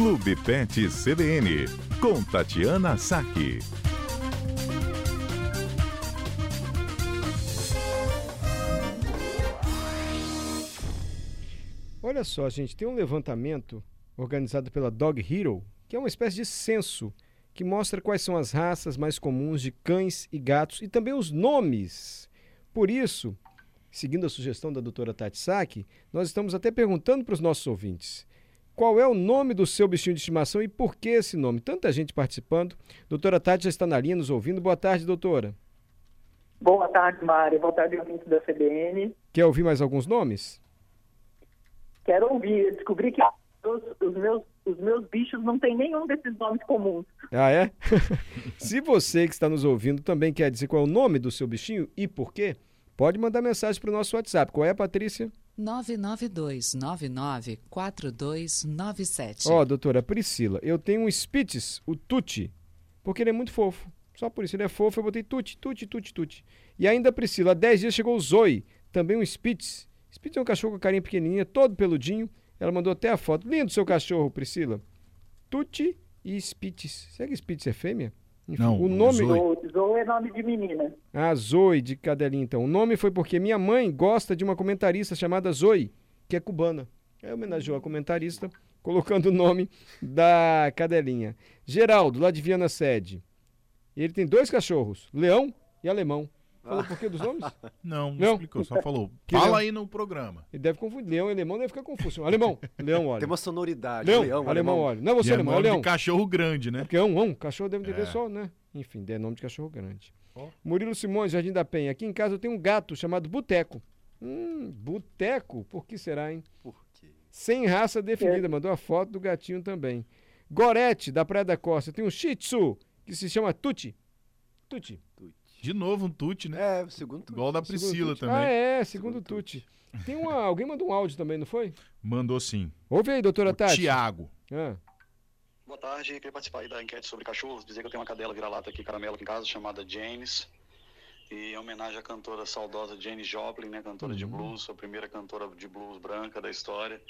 Clube Pet CBN, com Tatiana Saque. Olha só, gente, tem um levantamento organizado pela Dog Hero, que é uma espécie de censo que mostra quais são as raças mais comuns de cães e gatos e também os nomes. Por isso, seguindo a sugestão da doutora Tati Saki, nós estamos até perguntando para os nossos ouvintes qual é o nome do seu bichinho de estimação e por que esse nome. Tanta gente participando. Doutora Tati já está na linha nos ouvindo. Boa tarde, doutora. Boa tarde, Mário. Boa tarde, ouvintes da CBN. Quer ouvir mais alguns nomes? Quero ouvir. Eu descobri que os, os, meus, os meus bichos não têm nenhum desses nomes comuns. Ah, é? Se você que está nos ouvindo também quer dizer qual é o nome do seu bichinho e por quê, pode mandar mensagem para o nosso WhatsApp. Qual é, Patrícia? 992-994297. Ó, oh, doutora Priscila, eu tenho um Spitz, o Tuti, porque ele é muito fofo. Só por isso, ele é fofo, eu botei Tuti, Tuti, Tuti, Tuti. E ainda, Priscila, há 10 dias chegou o Zoe, também um Spitz. Spitz é um cachorro com carinha pequenininha, todo peludinho. Ela mandou até a foto. Lindo seu cachorro, Priscila. Tuti e Spitz. Será que Spitz é fêmea? Enfim, Não, o nome. Zoe. Zoe é nome de menina. Ah, Zoe de cadelinha, então. O nome foi porque minha mãe gosta de uma comentarista chamada Zoe, que é cubana. Aí homenageou a comentarista, colocando o nome da cadelinha. Geraldo, lá de Viana Sede. Ele tem dois cachorros, leão e alemão. Falou por que dos nomes? Não, não, não, explicou, só falou. Que Fala leão? aí no programa. Ele deve confundir. Leão e alemão deve ficar confuso. Alemão, leão, olha. Tem uma sonoridade. Leão, leão alemão, alemão, olha. Não é você, e alemão, é nome leão. de cachorro grande, né? Porque é um, um cachorro deve entender é. só, né? Enfim, é nome de cachorro grande. Oh. Murilo Simões, Jardim da Penha. Aqui em casa eu tenho um gato chamado Boteco. Hum, Boteco? Por que será, hein? Por quê? Sem raça definida. É. Mandou a foto do gatinho também. Gorete, da Praia da Costa. Tem um Shih Tzu, que se chama Tuti. Tuti. Tuti. De novo um tute, né? É, segundo tute. Igual da Priscila também. Ah, é, segundo, segundo tute. Tem uma, alguém mandou um áudio também, não foi? Mandou sim. Ouve aí, doutora o Tati. Tiago. Ah. Boa tarde, queria participar aí da enquete sobre cachorros, dizer que eu tenho uma cadela vira-lata aqui, caramelo aqui em casa, chamada James. E em homenagem à cantora saudosa Janis Joplin, né, cantora uhum. de blues, a primeira cantora de blues branca da história.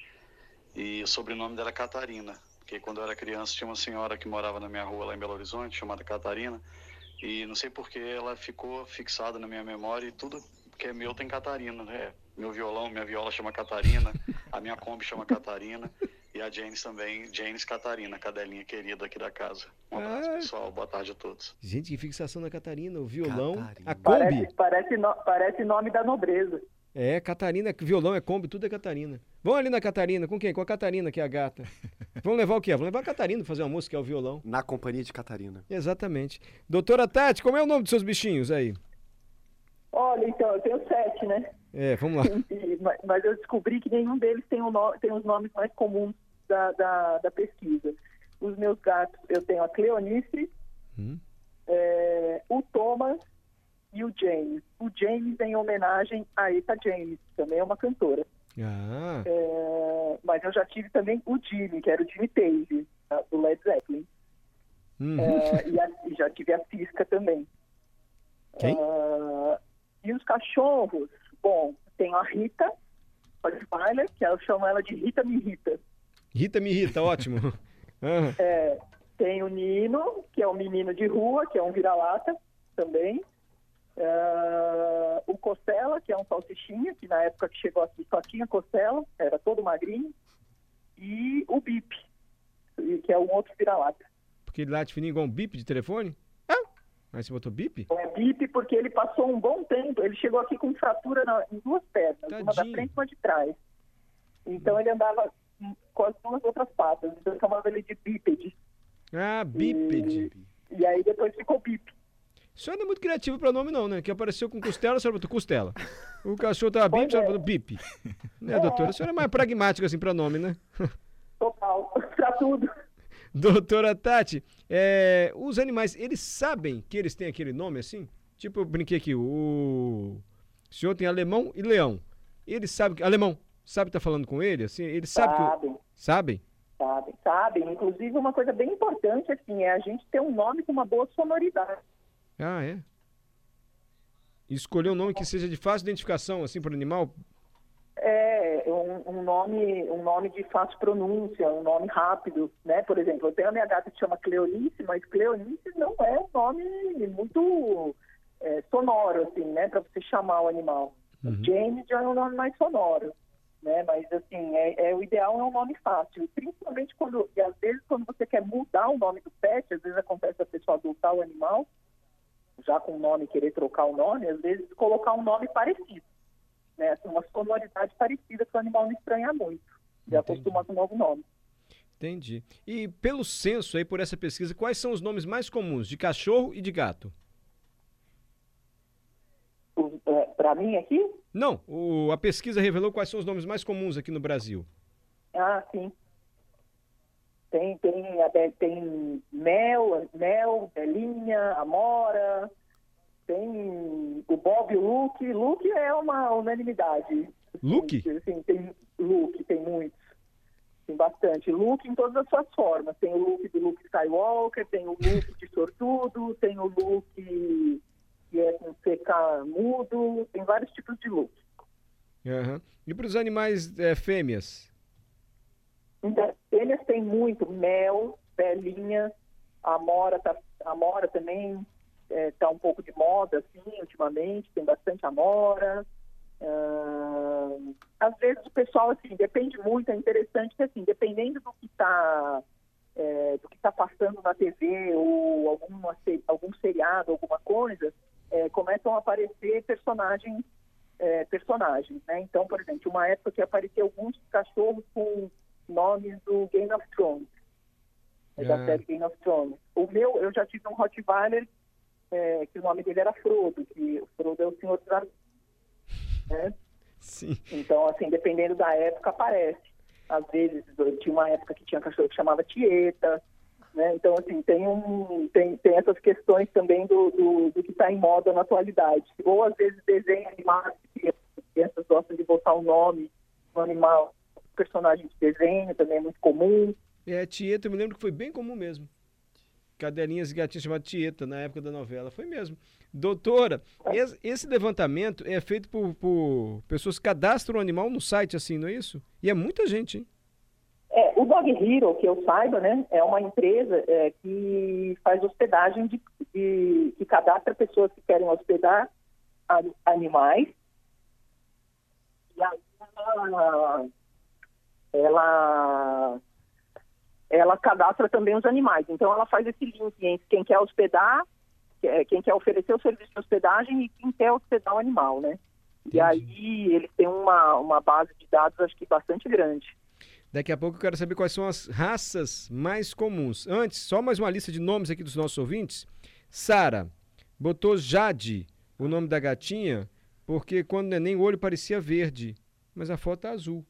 E o sobrenome dela é Catarina, porque quando eu era criança tinha uma senhora que morava na minha rua lá em Belo Horizonte, chamada Catarina, e não sei porque ela ficou fixada na minha memória e tudo que é meu tem Catarina, né? Meu violão, minha viola chama Catarina, a minha Kombi chama Catarina e a James também, James Catarina, cadelinha querida aqui da casa. Um abraço, pessoal. Boa tarde a todos. Gente, que fixação na Catarina, o violão, Catarina. a Kombi. Parece, parece, no, parece nome da nobreza. É, Catarina, violão é Kombi, tudo é Catarina. Vamos ali na Catarina, com quem? Com a Catarina, que é a gata. Vamos levar o quê? Vamos levar a Catarina fazer uma música, que é o violão. Na companhia de Catarina. Exatamente. Doutora Tati, como é o nome dos seus bichinhos aí? Olha, então, eu tenho sete, né? É, vamos lá. mas, eu descobri que nenhum deles tem, um no, tem os nomes mais comuns da, da, da, pesquisa. Os meus gatos, eu tenho a Cleonice, hum. é, o Thomas e o James. O James em homenagem a Eta James, também é uma cantora. Ah. É, mas eu já tive também o Jimmy, que era o Jimmy Page, do Led Zeppelin. Uhum. É, e, a, e, já tive a Cisca também. Quem? Uh, e os cachorros, bom, tem a Rita Rottweiler, que eu chamo ela de Rita Me Rita. Rita Me Rita, ótimo. Uhum. É, tem o Nino, que é um menino de rua, que é um vira-lata também. Uh, o Costela, que é um salsichinha, que na época que chegou aqui só tinha Costela, era todo magrinho. E o Bip, que é um outro vira-lata. Porque ele late fininho igual um bip de telefone? Ah, mas você botou bip? É bip porque ele passou um bom tempo, ele chegou aqui com fratura na, em duas pernas, Tadinho. uma da frente e uma de trás. Então hum. ele andava com as duas outras patas, então eu chamava ele de bípede. Ah, bípede. E, e aí depois ficou bip. A senhora não é muito criativo para nome, não, né? Que apareceu com costela, a senhora botou costela. O cachorro tava bip, a senhora botou bip. Né, é. doutora? A senhora é mais pragmática, assim, para nome, né? Total, pra tudo. Doutora Tati, é, os animais, eles sabem que eles têm aquele nome assim? Tipo, eu brinquei aqui, o, o senhor tem alemão e leão. Eles sabem que. Alemão, sabe que tá falando com ele? Assim, eles sabem. Sabem. Que, sabem? Sabem, sabem. Inclusive, uma coisa bem importante, assim, é a gente ter um nome com uma boa sonoridade. Ah, é? Escolher um nome que seja de fácil identificação, assim, para o animal? É, um, um, nome, um nome de fácil pronúncia, um nome rápido, né? Por exemplo, eu tenho a minha gata que chama Cleonice, mas Cleonice não é um nome muito é, sonoro, assim, né? Para você chamar o animal. Uhum. James já é um nome mais sonoro, né? Mas assim, é, é- o ideal é um nome fácil. Principalmente quando, e às vezes quando você quer mudar o nome do pet, às vezes acontece a pessoa adotar o animal, já com o nome querer trocar o nome, às vezes colocar um nome parecido, né? Assim, uma sonoridade parecida para o animal não estranhar muito. E Entendi. acostumar com o novo nome. Entendi. E pelo censo aí, por essa pesquisa, quais são os nomes mais comuns de cachorro e de gato? Para mim aqui, Não, o- a pesquisa revelou quais são os nomes mais comuns aqui no Brasil. Ah, sim. Tem, tem, até- tem Mel, Mel, Belinha, Amora, tem o Bob e o Luke. Luke é uma unanimidade. Luke? Sim, tem Luke, tem muitos. Tem bastante. Luke em todas as suas formas. Tem o Luke do Luke Skywalker, tem o Luke de sortudo, tem o Luke que é com CK mudo, tem vários tipos de Luke. Aham. E para os animais é, fêmeas? Então, eles têm muito mel, belinha, amora, tá, amora também está um pouco de moda, assim, ultimamente, tem bastante amora. Ah, às vezes o pessoal, assim, depende muito, é interessante que, assim, dependendo do que está do que tá passando na TV ou alguma, se- algum seriado, alguma coisa, eh, começam a aparecer personagens é, personagens, né? Então, por exemplo, uma época que apareceu alguns cachorros com nomes do Game of Thrones, é, da Ah. série Game of Thrones. O meu, eu já tive um Rottweiler é, que o nome dele era Frodo, que o Frodo é o Senhor dos Anéis, né? Sim. Então, assim, dependendo da época, aparece. Às vezes, tinha uma época que tinha cachorro que chamava Tieta, né? Então, assim, tem, um, tem, tem essas questões também do, do, do que está em moda na atualidade. Ou, às vezes, desenho animado, que as crianças gostam de botar o nome no animal, personagem de desenho, também é muito comum. É, Tieta, eu me lembro que foi bem comum mesmo. Cadelinhas e gatinhas chamadas Tieta na época da novela. Foi mesmo. Doutora, es- esse levantamento é feito por, por pessoas que cadastram o animal no site, assim, não é isso? E é muita gente, hein? É, o Dog Hero, que eu saiba, né, é uma empresa é, que faz hospedagem de, de- que cadastra pessoas que querem hospedar animais. E aí ela, ela, ela cadastra também os animais. Então ela faz esse link entre quem quer hospedar, é, quem quer oferecer o serviço de hospedagem e quem quer hospedar o animal, né? E Entendi. aí eles têm uma, uma base de dados, acho que bastante grande. Daqui a pouco eu quero saber quais são as raças mais comuns. Antes, só mais uma lista de nomes aqui dos nossos ouvintes. Sara botou Jade, o nome da gatinha, porque quando o neném o olho parecia verde, mas a foto é azul.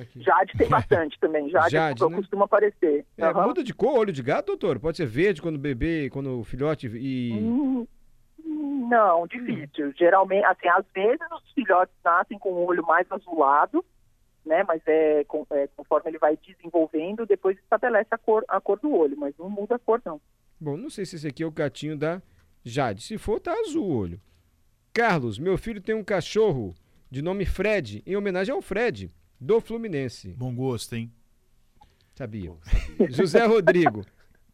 Aqui. Jade tem bastante também. Jade, Jade, né? costuma aparecer. É, Aham. Muda de cor, olho de gato, doutor? Pode ser verde quando o bebê, quando o filhote e. Hum, Não, difícil. Geralmente, assim, às vezes os filhotes nascem com o olho mais azulado, né? Mas é, com- é, conforme ele vai desenvolvendo, depois estabelece a cor, a cor do olho, mas não muda a cor, não. Bom, não sei se esse aqui é o gatinho da Jade. Se for, tá azul o olho. Carlos, meu filho tem um cachorro de nome Fred, em homenagem ao Fred, do Fluminense. Bom gosto, hein? Sabia. José Rodrigo.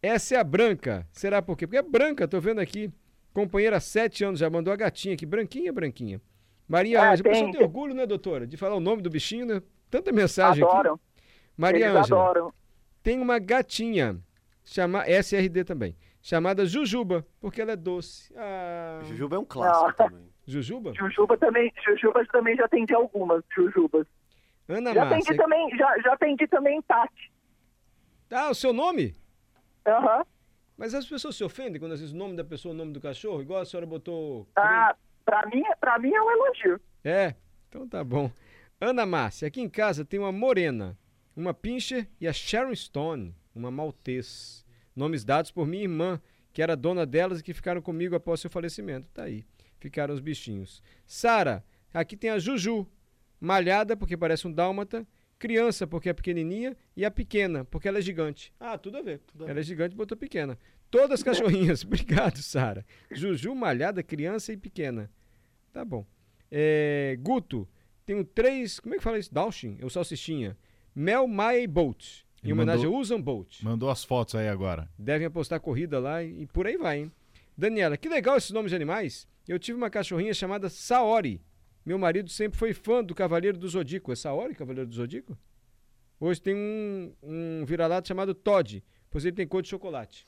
Essa é a branca. Será por quê? Porque é branca, tô vendo aqui. Companheira há sete anos, já mandou a gatinha aqui, branquinha, branquinha. Maria Ah, Ângela, pessoa tem- tem orgulho, né, doutora? De falar o nome do bichinho, né? Tanta mensagem Adoram. aqui. Maria Eles Ângela, adoram. tem uma gatinha, chama SRD também, chamada Jujuba, porque ela é doce. Ah, Jujuba é um clássico Ah. também. Jujuba? Jujuba também, Jujubas também já atendi algumas, Jujubas. Ana Já atendi Márcia. também, já, já atendi também Tati. Ah, o seu nome? Aham. Mas as pessoas se ofendem quando às vezes o nome da pessoa o nome do cachorro, igual a senhora botou. Ah, pra mim, pra mim é um elogio. É, então tá bom. Ana Márcia, aqui em casa tem uma morena, uma pincher e a Sharon Stone, uma maltês. Nomes dados por minha irmã, que era dona delas e que ficaram comigo após seu falecimento. Tá aí, ficaram os bichinhos. Sara, aqui tem a Juju, malhada porque parece um dálmata, criança porque é pequenininha e a pequena porque ela é gigante. Ah, tudo a ver. Ela é gigante, botou pequena. Todas cachorrinhas. Obrigado, Sara. Juju, malhada, criança e pequena. Tá bom. É, Guto, Tenho três. Como é que fala isso? Dalshin, ou salsichinha. Mel, Maia e Bolt. Em Ele homenagem mandou- a Usain Bolt. Mandou as fotos aí agora. Devem apostar corrida lá e, e por aí vai, hein? Daniela, que legal esses nomes de animais. Eu tive uma cachorrinha chamada Saori. Meu marido sempre foi fã do Cavaleiro do Zodíaco. É Saori, Cavaleiro do Zodíaco? Hoje tem um, um vira-lata chamado Todd, pois ele tem cor de chocolate.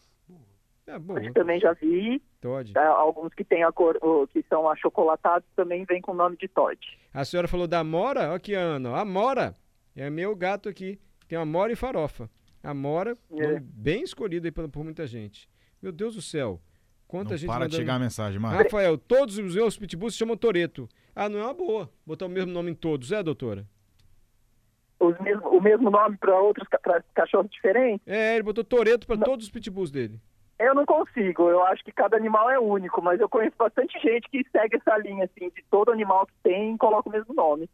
É bom, Acho que também já vi. Todd. tá? Alguns que tem a cor, o- que são achocolatados também vem com o nome de Todd. A senhora falou da Mora, olha aqui, Ana. A Mora é meu gato aqui. Tem a Mora e Farofa. A Mora, É. bem escolhido aí por, por muita gente. Meu Deus do céu. Quanta Não gente para de mandando- chegar a mensagem, Marcos. Rafael, todos os meus pitbulls se chamam Toreto. Ah, não é uma boa botar o mesmo nome em todos, é, doutora? Mesmo, o mesmo nome para outros pra cachorros diferentes? É, ele botou Toreto para todos os pitbulls dele. Eu não consigo. Eu acho que cada animal é único, mas eu conheço bastante gente que segue essa linha, assim, de todo animal que tem coloca o mesmo nome.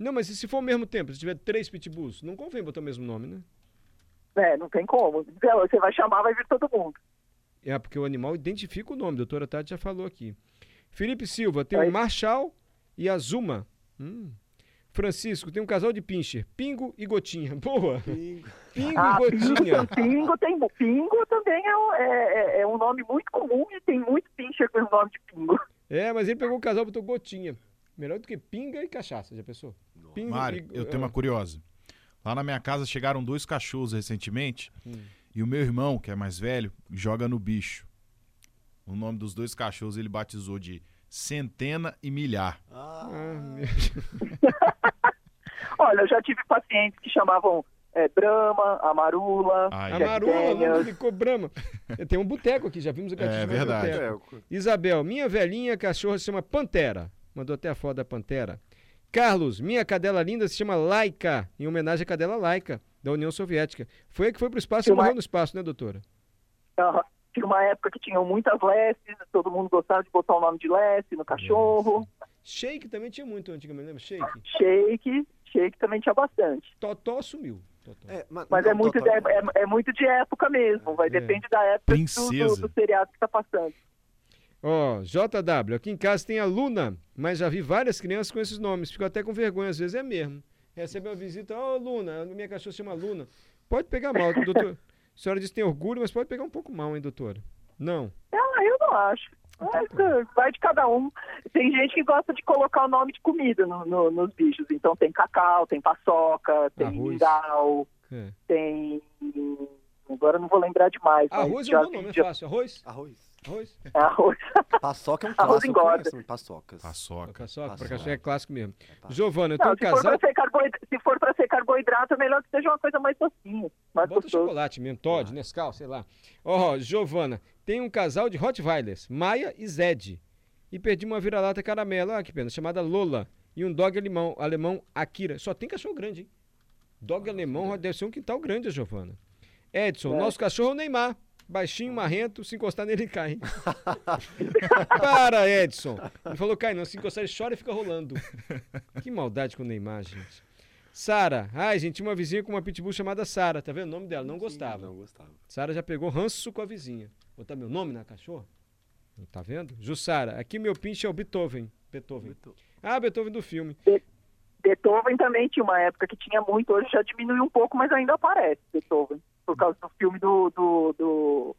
Não, mas e se for ao mesmo tempo, se tiver três pitbulls, não convém botar o mesmo nome, né? É, não tem como. Você vai chamar, vai vir todo mundo. É, porque o animal identifica o nome, a doutora Tati já falou aqui. Felipe Silva, tem o Marshall e a Zuma. Hum. Francisco, tem um casal de pincher, Pingo e Gotinha. Boa! Pingo Ah, e Gotinha. pingo, pingo, tem, pingo também é, um- é- é- é um nome muito comum e tem muito pincher com o nome de pingo. É, mas ele pegou o casal e botou Gotinha. Melhor do que pinga e cachaça, já pensou? Pingo Mário, e- eu tenho uma curiosa. Lá na minha casa chegaram dois cachorros recentemente Hum. e o meu irmão, que é mais velho, joga no bicho. O nome dos dois cachorros ele batizou de Centena e Milhar. Ah, meu... Olha, eu já tive pacientes que chamavam é, Brahma, Amarula. Ai, A Jack Marula não ficou brama. Tem um boteco aqui, já vimos o gatinho É verdade. boteco. Isabel, minha velhinha cachorra se chama Pantera. Mandou até a foto da Pantera. Carlos, minha cadela linda se chama Laika, em homenagem à cadela Laika, da União Soviética. Foi a que foi pro espaço e morreu no espaço, né, doutora? Aham. Tinha uma época que tinham muitas Lesses, todo mundo gostava de botar o nome de Lessie no cachorro. Shake também tinha muito antigamente, lembra? Shake. Shake, Shake também tinha bastante. Totó sumiu. Totó. É, ma- Mas não, é, muito de, Totó- é, é muito de época mesmo, vai É. depende da época do, do, seriado que tá passando. Ó, JW, aqui em casa tem a Luna, mas já vi várias crianças com esses nomes. Fico até com vergonha, às vezes é mesmo. Recebe uma visita, ô Luna, a minha cachorra se chama Luna. Pode pegar mal, doutor. A senhora diz que tem orgulho, mas pode pegar um pouco mal, hein, doutora? Não. Ah, eu não acho. Mas, uh, vai de cada um. Tem gente que gosta de colocar o nome de comida no- no- nos bichos. Então tem cacau, tem paçoca, tem Arroz. mingau, É. tem. Agora eu não vou lembrar demais. Arroz é um bom nome, é fácil. Arroz? Arroz. Arroz? é arroz. Paçoca é um Arroz clássico. engorda. Conheço, Paçocas. Paçoca. Paçoca, pra Paçoca. cachorro é clássico mesmo. É paçoca. Giovana, eu tenho Não, um se, for casal. carboidrato, se for pra ser carboidrato, é melhor que seja uma coisa mais docinha, mais Bota gostoso. chocolate mesmo, Todd, Nescau, sei lá. Ó, Giovana, tem um casal de Rottweilers, Maia e Zed. E perdi uma vira-lata caramelo, ah, que pena, chamada Lola. E um dog alemão, alemão Akira. Só tem cachorro grande, hein? Dog alemão deve ser um quintal grande, a Giovana. Edson, É. nosso cachorro é o Neymar. Baixinho, marrento, se encostar nele cai. Para, Edson. Ele falou, cai não, se encostar ele chora e fica rolando. Que maldade com o Neymar, gente. Sara, ai, gente, tinha uma vizinha com uma pitbull chamada Sara, tá vendo o nome dela? Não gostava. Não gostava. Sara já pegou ranço com a vizinha. Botar meu nome na cachorra? Tá vendo? Jussara, aqui meu pinche é o Beethoven. Beethoven. Ah, Beethoven do filme. Beethoven também tinha uma época que tinha muito, hoje já diminuiu um pouco, mas ainda aparece Beethoven. Por causa do filme do, do, do,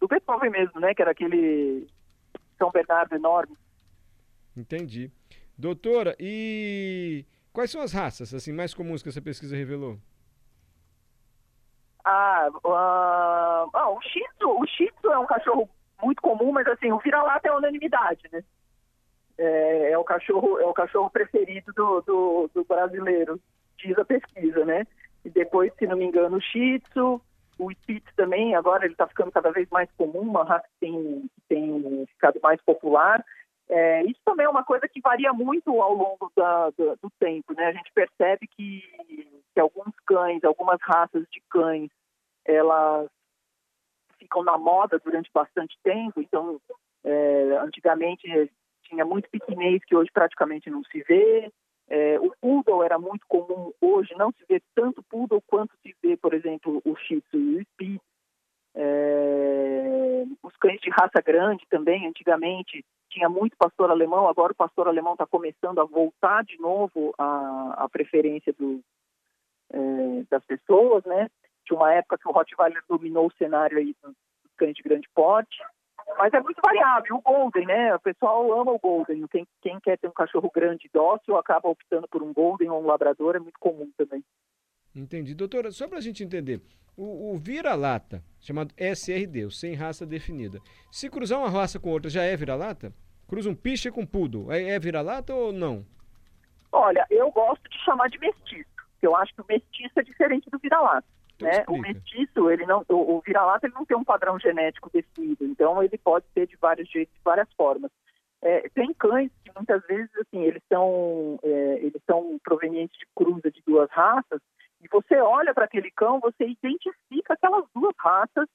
do Beethoven mesmo, né? Que era aquele São Bernardo enorme. Entendi. Doutora, e quais são as raças assim mais comuns que essa pesquisa revelou? Ah, ah, o Shih Tzu, o Shih Tzu é um cachorro muito comum, mas assim, o vira-lata é unanimidade, né? É, é o cachorro, é o cachorro preferido do, do, do brasileiro, diz a pesquisa, né? E depois, se não me engano, o Shih Tzu, o Spitz também, agora ele está ficando cada vez mais comum, uma raça que tem, tem ficado mais popular. É, isso também é uma coisa que varia muito ao longo da- do, do tempo, né? A gente percebe que, que alguns cães, algumas raças de cães, elas ficam na moda durante bastante tempo. Então, é, antigamente tinha muito pequinês que hoje praticamente não se vê. É, o poodle era muito comum, hoje não se vê tanto poodle quanto se vê, por exemplo, o shih tzu e o spitz. É, os cães de raça grande também, antigamente tinha muito pastor alemão, agora o pastor alemão está começando a voltar de novo à, preferência do, é, das pessoas, né? De uma época que o Rottweiler dominou o cenário aí dos cães de grande porte, mas é muito variável. O Golden, né? O pessoal ama o Golden. Quem, quem quer ter um cachorro grande e dócil acaba optando por um Golden ou um Labrador, é muito comum também. Entendi. Doutora, só para a gente entender, o, o vira-lata, chamado SRD, o sem raça definida, se cruzar uma raça com outra, já é vira-lata? Cruza um piche com poodle, é, é vira-lata ou não? Olha, eu gosto de chamar de mestiço, porque eu acho que o mestiço é diferente do vira-lata. Né? O mestiço, ele não, o, o vira-lata ele não tem um padrão genético definido, então ele pode ser de vários jeitos, de várias formas. É, tem cães que muitas vezes assim eles são é, eles são provenientes de cruza de duas raças e você olha para aquele cão, você identifica aquelas duas raças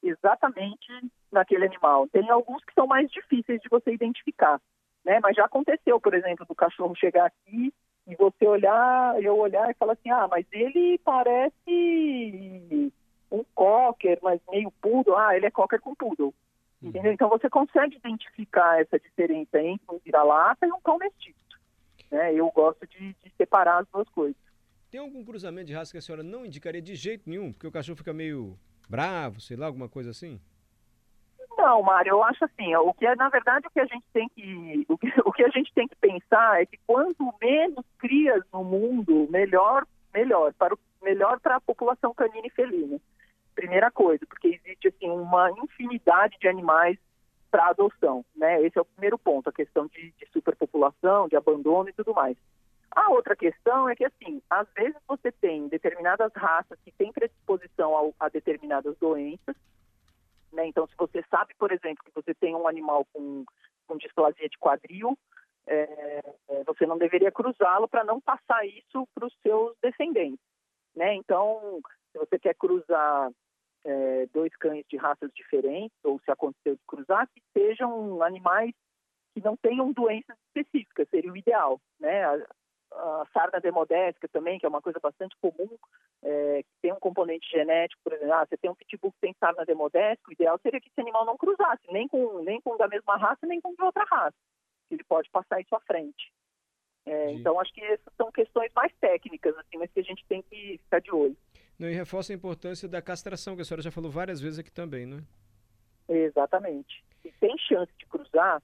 exatamente naquele animal. Tem alguns que são mais difíceis de você identificar, né? Mas já aconteceu, por exemplo, do cachorro chegar aqui e você olhar, eu olhar e falar assim, ah, mas ele parece um cocker, mas meio poodle. Ah, ele é cocker com poodle. Entendeu? Então você consegue identificar essa diferença entre um vira-lata e um cão mestiço. Né? Eu gosto de, de separar as duas coisas. Tem algum cruzamento de raça que a senhora não indicaria de jeito nenhum? Porque o cachorro fica meio bravo, sei lá, alguma coisa assim? Não, Mário, eu acho assim, o que é, na verdade, o que a gente tem que, o que, o que a gente tem que pensar é que quanto menos crias no mundo, melhor, melhor, para o, melhor para a população canina e felina. Primeira coisa, porque existe assim uma infinidade de animais para adoção, né? Esse é o primeiro ponto, a questão de, de superpopulação, de abandono e tudo mais. A outra questão é que, assim, às vezes você tem determinadas raças que têm predisposição ao- a determinadas doenças, né? Então, se você sabe, por exemplo, que você tem um animal com, com displasia de quadril, é, é, você não deveria cruzá-lo para não passar isso para os seus descendentes, né? Então, se você quer cruzar é, dois cães de raças diferentes, ou se aconteceu de cruzar, que sejam animais que não tenham doenças específicas, seria o ideal, né? A, sarna demodésica também, que é uma coisa bastante comum, é, que tem um componente genético, por exemplo, ah, você tem um pitbull que tem sarna demodésica, o ideal seria que esse animal não cruzasse, nem com, nem com da mesma raça, nem com de outra raça. Ele pode passar isso à frente. É, então, acho que essas são questões mais técnicas, assim, mas que a gente tem que ficar de olho. Não, e reforça a importância da castração, que a senhora já falou várias vezes aqui também, né? Exatamente. Se tem chance de cruzar,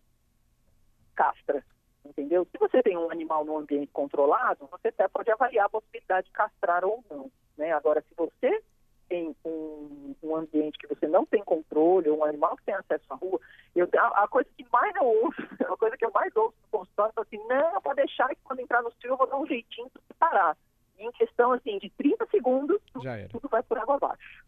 castra. Entendeu? Se você tem um animal num ambiente controlado, você até pode avaliar a possibilidade de castrar ou não. Né? Agora, se você tem um, um ambiente que você não tem controle, ou um animal que tem acesso à rua, eu, a, a coisa que mais eu ouço, a coisa que eu mais ouço no consultório é assim, não, pode deixar que quando entrar no cio eu vou dar um jeitinho para parar. E em questão assim, de 30 segundos, tudo vai por água abaixo.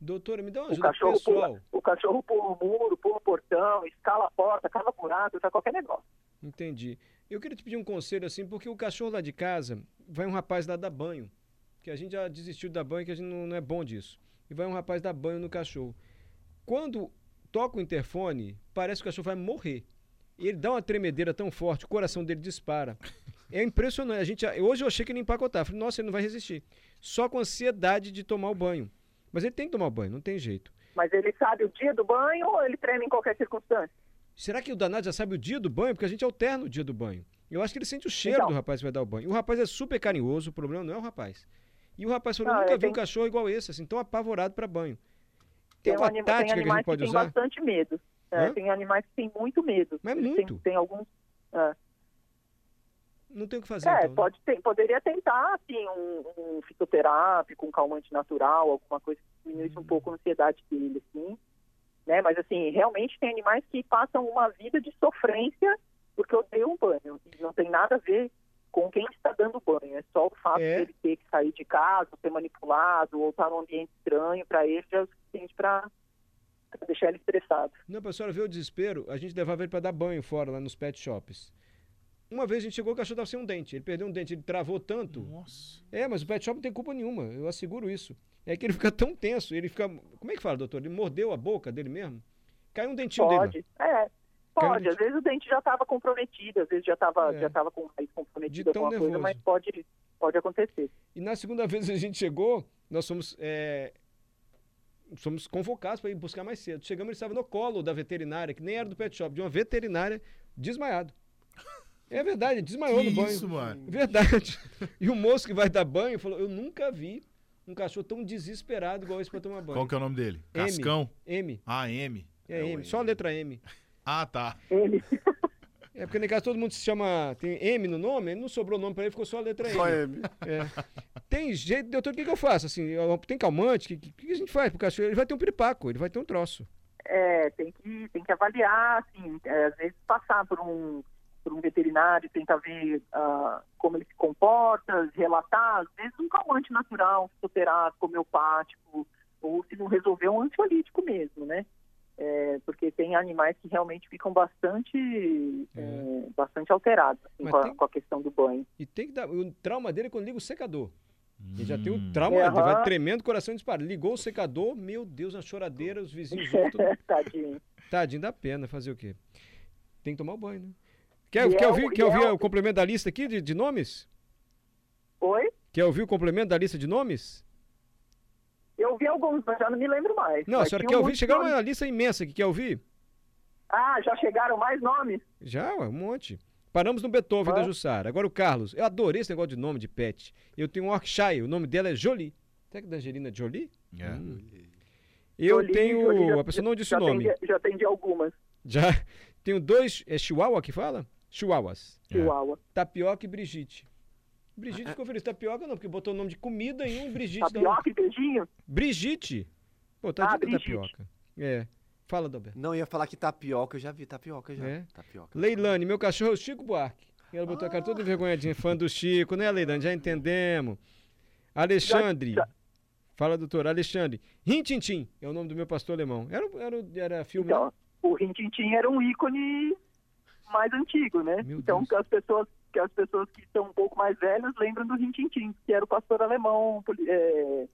Doutora, me dá uma O ajuda cachorro, pessoal. pula, o cachorro pula o muro, pula o portão, escala a porta, cava buraco, tá qualquer negócio. Entendi. Eu queria te pedir um conselho assim, porque o cachorro lá de casa, vai um rapaz lá dar banho. Que a gente já desistiu de dar banho, que a gente não, não é bom disso. E vai um rapaz dar banho no cachorro. Quando toca o interfone, parece que o cachorro vai morrer. E ele dá uma tremedeira tão forte, o coração dele dispara. É impressionante. A gente, hoje eu achei que ele ia empacotar. Falei, nossa, ele não vai resistir. Só com ansiedade de tomar o banho. Mas ele tem que tomar banho, não tem jeito. Mas ele sabe o dia do banho ou ele treme em qualquer circunstância? Será que o danado já sabe o dia do banho? Porque a gente alterna o dia do banho. Eu acho que ele sente o cheiro Então. do rapaz que vai dar o banho. O rapaz é super carinhoso, o problema não é o rapaz. E o rapaz falou, Não, nunca é, vi um tem- cashorro igual esse, assim, tão apavorado para banho. Tem, um uma anima- tática que a gente pode têm usar? bastante medo. É, tem animais que têm muito medo. Mas Eles muito. Tem, tem alguns. é. Não tem o que fazer, É, então. né? pode ter, poderia tentar, assim, um, um fitoterápico, um calmante natural, alguma coisa que diminuísse Hum. um pouco a ansiedade dele, assim. Né? Mas, assim, realmente tem animais que passam uma vida de sofrência porque odeiam banho. E não tem nada a ver com quem está dando banho. É só o fato É. dele ter que sair de casa, ser manipulado, ou estar num ambiente estranho, para ele já é o suficiente para deixar ele estressado. Não, pra senhora ver o desespero, a gente levava ele pra dar banho fora, lá nos pet shops. Uma vez a gente chegou, o cachorro tava sem um dente. Ele perdeu um dente, ele travou tanto. Nossa. É, mas o pet shop não tem culpa nenhuma, eu asseguro isso. É que ele fica tão tenso, ele fica. Como é que fala, doutor? Ele mordeu a boca dele mesmo? Caiu um dentinho dele. Pode, é. Pode, às vezes o dente já estava comprometido, às vezes já estava É. já tava com De comprometido, tão alguma coisa, nervoso. mas pode, pode acontecer. E na segunda vez a gente chegou, nós fomos, é, fomos convocados para ir buscar mais cedo. Chegamos, ele estava no colo da veterinária, que nem era do pet shop, de uma veterinária desmaiado. É verdade, desmaiou Que no banho. isso, mano? Verdade. E o moço que vai dar banho falou: Eu nunca vi um cachorro tão desesperado igual esse pra tomar banho. Qual que é o nome dele? M. Cascão? M. Ah, M. É, É M. M. Só a letra M. Ah, tá. Ele. É porque, no caso, todo mundo se chama. Tem M no nome, não sobrou nome pra ele, ficou só a letra M. Só M. É. Tem jeito, doutor, o que, que eu faço? Assim, eu- tem calmante? O que, que, que a gente faz pro cachorro? Ele vai ter um piripaco, ele vai ter um troço. É, tem que, tem que avaliar, assim, é, às vezes passar por um, por um veterinário, tentar ver ah, como ele se comporta, relatar, às vezes um calmante natural, fitoterápico, homeopático, ou se não resolver, um ansiolítico mesmo, né? É, porque tem animais que realmente ficam bastante, é, bastante alterados assim, Mas com, a, tem- com a questão do banho. E tem que dar. O trauma dele é quando liga o secador. Ele já tem o Hum. trauma, É, ele vai tremendo, o coração dispara. Ligou o secador, meu Deus, a choradeira, os vizinhos juntos. Tadinho. Tadinho, dá pena fazer o quê? Tem que tomar o banho, né? Quer, E quer é o- ouvir, quer ouvir o- o complemento da lista aqui de, de nomes? Oi? Quer ouvir o complemento da lista de nomes? Eu vi alguns, mas já não me lembro mais. Não, a senhora quer ouvir? Chegaram nomes. uma lista imensa aqui, quer ouvir? Ah, já chegaram mais nomes? Já, ué, um monte. Paramos no Beethoven da Ah. Jussara. Agora o Carlos. Eu adorei esse negócio de nome de pet. Eu tenho um Yorkshire, o nome dela é Jolie. Será que é da Angelina Jolie? É. Hum. Eu Jolie, tenho. Jolie, já- a pessoa não disse já o nome. Atendi, já atendi algumas. Já. Tenho dois. É Chihuahua que fala? Chihuahuas. É. Chihuahua. Tapioca e Brigitte. Brigitte Ah, ficou feliz. Tapioca não, porque botou o nome de comida em um e Brigitte. não. Tapioca e beijinho? Brigitte. Pô, tá Ah, tapioca. É. Fala, Dalberto. Não, ia falar que tapioca, eu já vi tapioca já. É? Tapioca. Leilane, meu cachorro é o Chico Buarque. E ela botou a cara toda envergonhadinha, fã do Chico, né, Leilane? Já entendemos. Alexandre. Já- já. Fala, doutor. Alexandre. Rintintim é o nome do meu pastor alemão. Era, era, era filme. Então, o Rintintim era um ícone mais antigo, né? Meu então, Deus. as pessoas que as pessoas que são um pouco mais velhas lembram do Rintintim, que era o pastor alemão. é,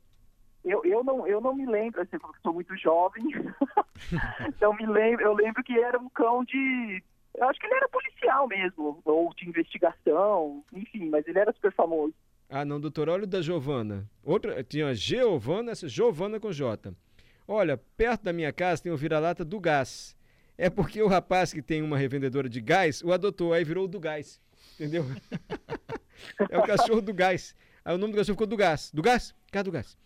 Eu, eu, não, eu não me lembro, assim, porque sou muito jovem. então, me lembro, eu lembro que era um cão de. Eu acho que ele era policial mesmo, ou de investigação, enfim, mas ele era super famoso. Ah, não, doutor. Olha o da Giovana. Outra, tinha a Giovana, essa Giovana com J. Olha, perto da minha casa tem o vira-lata do gás. É porque o rapaz que tem uma revendedora de gás o adotou, aí virou o do gás. Entendeu? é o cachorro do gás. Aí o nome do cachorro ficou do gás. Do gás? Cá do gás.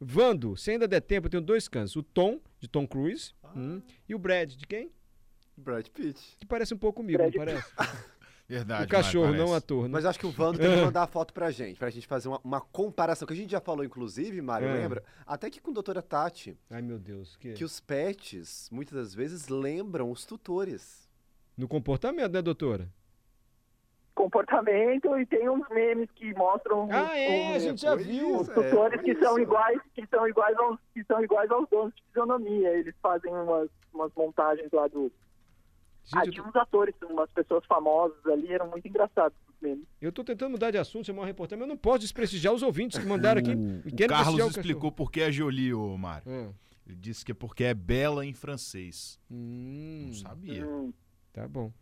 Vando, se ainda der tempo, eu tenho dois cães. O Tom, de Tom Cruise, hum, e o Brad, de quem? Brad Pitt. Que parece um pouco comigo, Brad não parece? Verdade. o cachorro, não o ator. Né? Mas acho que o Vando tem que mandar a foto pra gente, pra gente fazer uma, uma comparação, que a gente já falou, inclusive, Mário, É. lembra? Até que com a doutora Tati, Ai, meu Deus. Que... que os pets, muitas das vezes, lembram os tutores. No comportamento, né, doutora? Comportamento e tem uns memes que mostram os- Ah, é, a os- gente já viu. os é, tutores foi que são isso. iguais que são iguais aos que são iguais aos donos de fisionomia eles fazem umas, umas montagens lá do Gente, eu tinha uns atores umas pessoas famosas ali eram muito engraçados os memes eu tô tentando mudar de assunto, chamar uma reportagem, mas eu não posso desprestigiar os ouvintes que mandaram aqui. O, Carlos explicou por que é Jolie, ô Mário. cachorro. Ele disse que é porque é bela em francês. Ah, hum, Não sabia. Hum, tá bom.